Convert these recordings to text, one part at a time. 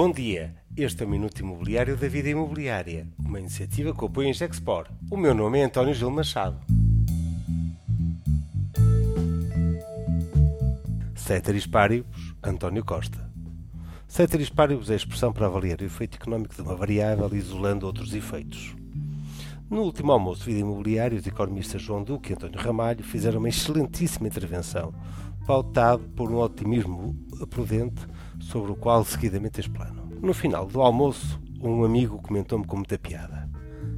Bom dia, este é o Minuto Imobiliário da Vida Imobiliária, uma iniciativa que apoia em Gexpor. O meu nome é António Gil Machado. Ceteris Paribus, António Costa. Ceteris Paribus é a expressão para avaliar o efeito económico de uma variável isolando outros efeitos. No último almoço de vida imobiliária, os economistas João Duque e António Ramalho fizeram uma excelentíssima intervenção, pautado por um otimismo prudente sobre o qual seguidamente explano. No final do almoço, um amigo comentou-me com muita piada.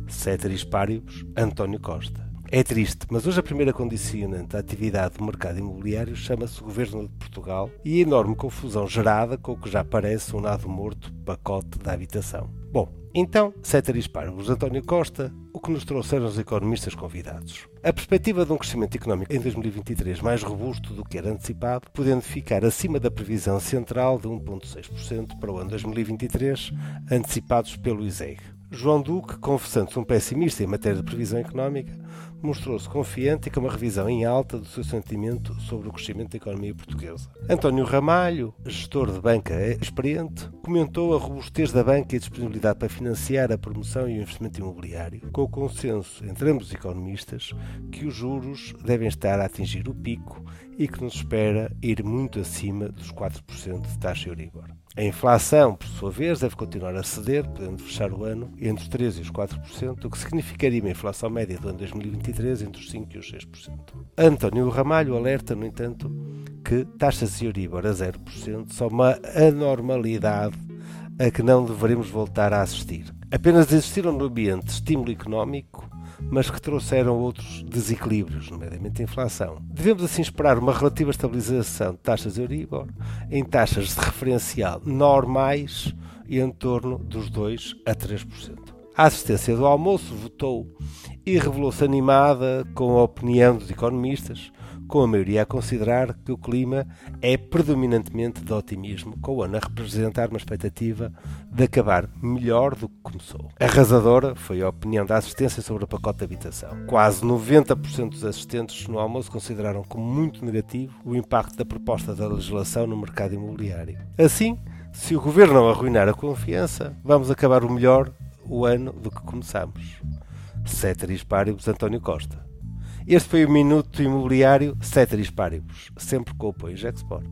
Ceteris paribus, António Costa. É triste, mas hoje a primeira condicionante da atividade do mercado imobiliário chama-se Governo de Portugal e a enorme confusão gerada com o que já parece um nado morto pacote da habitação. Bom, então, ceteris paribus António Costa, o que nos trouxeram os economistas convidados. A perspectiva de um crescimento económico em 2023 mais robusto do que era antecipado, podendo ficar acima da previsão central de 1,6% para o ano 2023, antecipados pelo ISEG. João Duque, confessando-se um pessimista em matéria de previsão económica, mostrou-se confiante com uma revisão em alta do seu sentimento sobre o crescimento da economia portuguesa. António Ramalho, gestor de banca experiente, comentou a robustez da banca e a disponibilidade para financiar a promoção e o investimento imobiliário, com o consenso entre ambos os economistas que os juros devem estar a atingir o pico e que nos espera ir muito acima dos 4% de taxa Euribor. A inflação, por sua vez, deve continuar a ceder, podendo fechar o ano entre os 3% e os 4%, o que significaria uma inflação média do ano 2023 entre os 5% e os 6%. António Ramalho alerta, no entanto, que taxas de Euribor a 0% são uma anormalidade a que não devemos voltar a assistir. Apenas existiram no ambiente de estímulo económico mas que trouxeram outros desequilíbrios, nomeadamente a inflação. Devemos assim esperar uma relativa estabilização de taxas Euribor em taxas de referencial normais e em torno dos 2 a 3%. A assistência do almoço votou e revelou-se animada com a opinião dos economistas, com a maioria a considerar que o clima é predominantemente de otimismo, com o ano a representar uma expectativa de acabar melhor do que começou. Arrasadora foi a opinião da assistência sobre o pacote de habitação. Quase 90% dos assistentes no almoço consideraram como muito negativo o impacto da proposta da legislação no mercado imobiliário. Assim, se o governo não arruinar a confiança, vamos acabar o melhor o ano do que começamos. Ceteris Paribus António Costa. Este foi o Minuto Imobiliário Ceteris Paribus, sempre com o apoio Gexport.